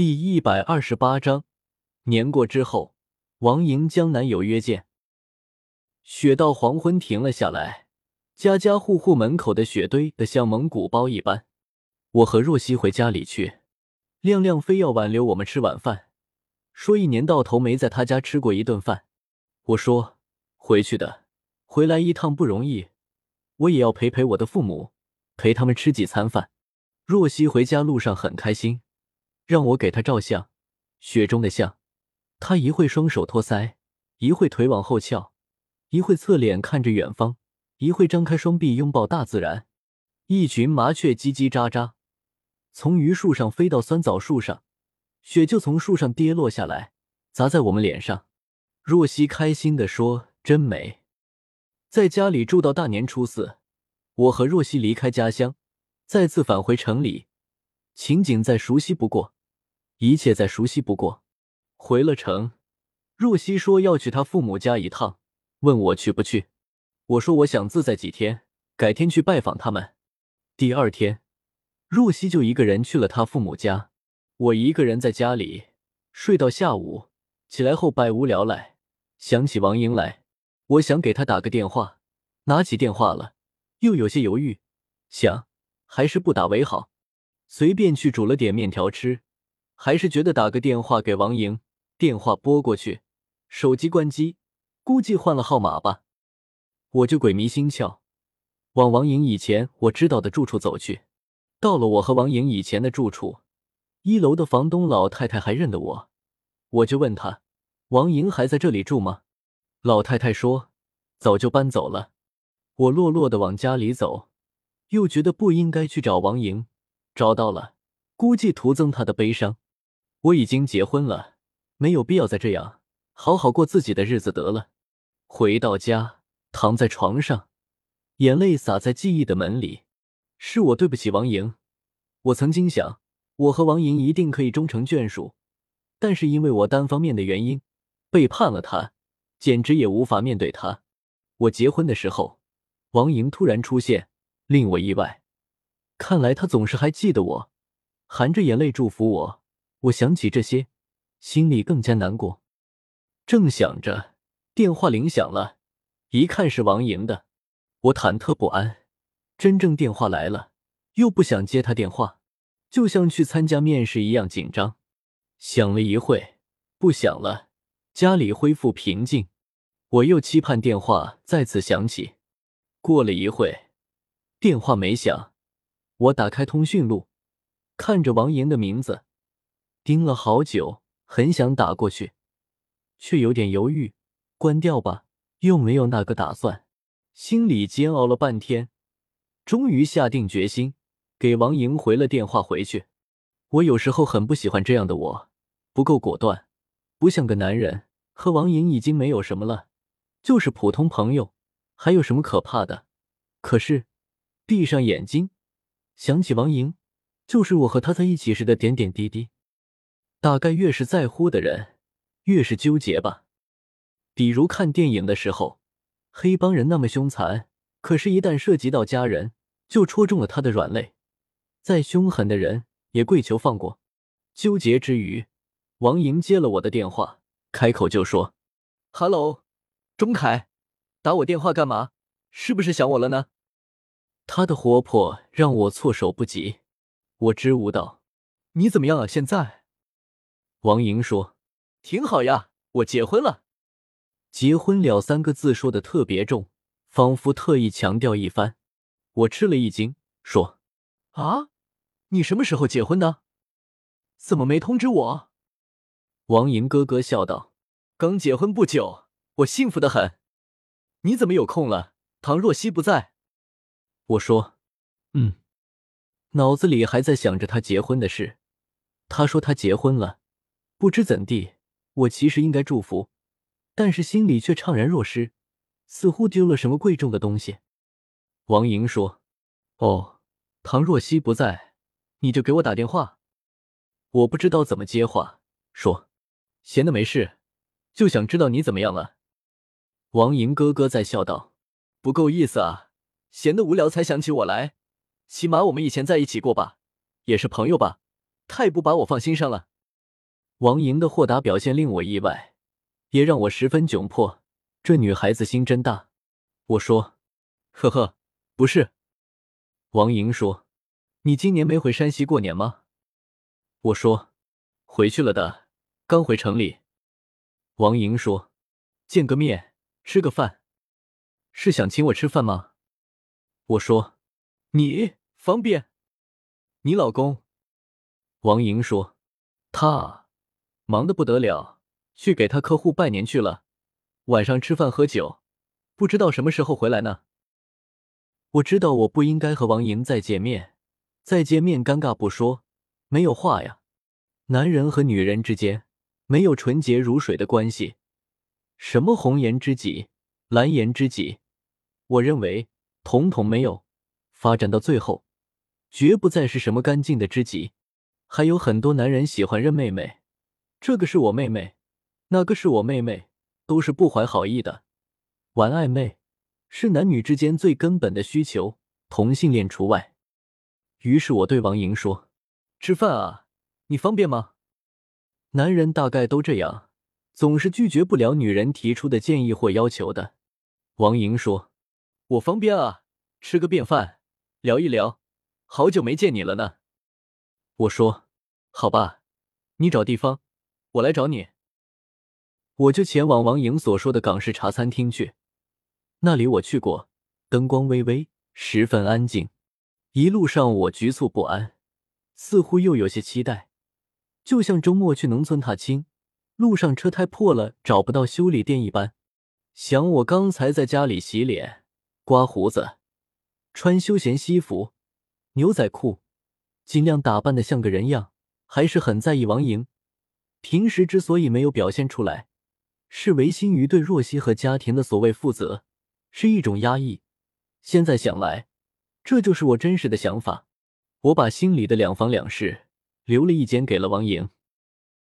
第一百二十八章，年过之后，王莹江南有约见。雪到黄昏停了下来，家家户户门口的雪堆得像蒙古包一般。我和若曦回家里去，亮亮非要挽留我们吃晚饭，说一年到头没在他家吃过一顿饭。我说回去的，回来一趟不容易，我也要陪陪我的父母，陪他们吃几餐饭。若曦回家路上很开心。让我给他照相，雪中的像。他一会双手托腮，一会腿往后翘，一会侧脸看着远方，一会张开双臂拥抱大自然。一群麻雀叽叽喳喳，从榆树上飞到酸枣树上，雪就从树上跌落下来，砸在我们脸上。若曦开心地说：“真美。”在家里住到大年初四，我和若曦离开家乡，再次返回城里，情景再熟悉不过。一切再熟悉不过。回了城，若曦说要去她父母家一趟，问我去不去。我说我想自在几天，改天去拜访他们。第二天，若曦就一个人去了她父母家，我一个人在家里睡到下午，起来后百无聊赖，想起王英来，我想给她打个电话，拿起电话了，又有些犹豫，想还是不打为好，随便去煮了点面条吃。还是觉得打个电话给王莹，电话拨过去，手机关机，估计换了号码吧。我就鬼迷心窍，往王莹以前我知道的住处走去。到了我和王莹以前的住处，一楼的房东老太太还认得我，我就问她：“王莹还在这里住吗？”老太太说：“早就搬走了。”我落落的往家里走，又觉得不应该去找王莹，找到了，估计徒增她的悲伤。我已经结婚了，没有必要再这样，好好过自己的日子得了。回到家，躺在床上，眼泪洒在记忆的门里。是我对不起王莹。我曾经想，我和王莹一定可以终成眷属，但是因为我单方面的原因，背叛了她，简直也无法面对她。我结婚的时候，王莹突然出现，令我意外。看来她总是还记得我，含着眼泪祝福我。我想起这些，心里更加难过。正想着，电话铃响了，一看是王莹的，我忐忑不安。真正电话来了，又不想接他电话，就像去参加面试一样紧张。响了一会，不响了，家里恢复平静。我又期盼电话再次响起。过了一会，电话没响，我打开通讯录，看着王莹的名字。盯了好久，很想打过去，却有点犹豫。关掉吧，又没有那个打算。心里煎熬了半天，终于下定决心给王莹回了电话。回去，我有时候很不喜欢这样的我，不够果断，不像个男人。和王莹已经没有什么了，就是普通朋友，还有什么可怕的？可是，闭上眼睛，想起王莹，就是我和她在一起时的点点滴滴。大概越是在乎的人，越是纠结吧。比如看电影的时候，黑帮人那么凶残，可是，一旦涉及到家人，就戳中了他的软肋。再凶狠的人，也跪求放过。纠结之余，王莹接了我的电话，开口就说：“Hello，钟凯，打我电话干嘛？是不是想我了呢？”他的活泼让我措手不及。我支吾道：“你怎么样啊？现在？”王莹说：“挺好呀，我结婚了。”“结婚了”三个字说的特别重，仿佛特意强调一番。我吃了一惊，说：“啊，你什么时候结婚的？怎么没通知我？”王莹咯咯笑道：“刚结婚不久，我幸福的很。你怎么有空了？唐若曦不在。”我说：“嗯。”脑子里还在想着她结婚的事。她说她结婚了。不知怎地，我其实应该祝福，但是心里却怅然若失，似乎丢了什么贵重的东西。王莹说：“哦，唐若曦不在，你就给我打电话。”我不知道怎么接话，说：“闲的没事，就想知道你怎么样了。”王莹咯咯在笑道：“不够意思啊，闲的无聊才想起我来。起码我们以前在一起过吧，也是朋友吧，太不把我放心上了。”王莹的豁达表现令我意外，也让我十分窘迫。这女孩子心真大。我说：“呵呵，不是。”王莹说：“你今年没回山西过年吗？”我说：“回去了的，刚回城里。”王莹说：“见个面，吃个饭，是想请我吃饭吗？”我说：“你方便？你老公？”王莹说：“他忙得不得了，去给他客户拜年去了，晚上吃饭喝酒，不知道什么时候回来呢。”我知道我不应该和王莹再见面，再见面尴尬不说，没有话呀。男人和女人之间没有纯洁如水的关系，什么红颜知己、蓝颜知己，我认为统统没有。发展到最后，绝不再是什么干净的知己。还有很多男人喜欢认妹妹，这个是我妹妹，那个是我妹妹，都是不怀好意的，玩暧昧。是男女之间最根本的需求，同性恋除外。于是我对王莹说：“吃饭啊，你方便吗？”男人大概都这样，总是拒绝不了女人提出的建议或要求的。王莹说：“我方便啊，吃个便饭，聊一聊，好久没见你了呢。”我说：“好吧，你找地方，我来找你。”我就前往王莹所说的港式茶餐厅去。那里我去过，灯光微微，十分安静。一路上我局促不安，似乎又有些期待，就像周末去农村踏青，路上车胎破了找不到修理店一般。想我刚才在家里洗脸、刮胡子，穿休闲西服、牛仔裤，尽量打扮的像个人样，还是很在意王莹。平时之所以没有表现出来，是违心于对若曦和家庭的所谓负责。是一种压抑。现在想来，这就是我真实的想法。我把心里的两房两室留了一间给了王莹。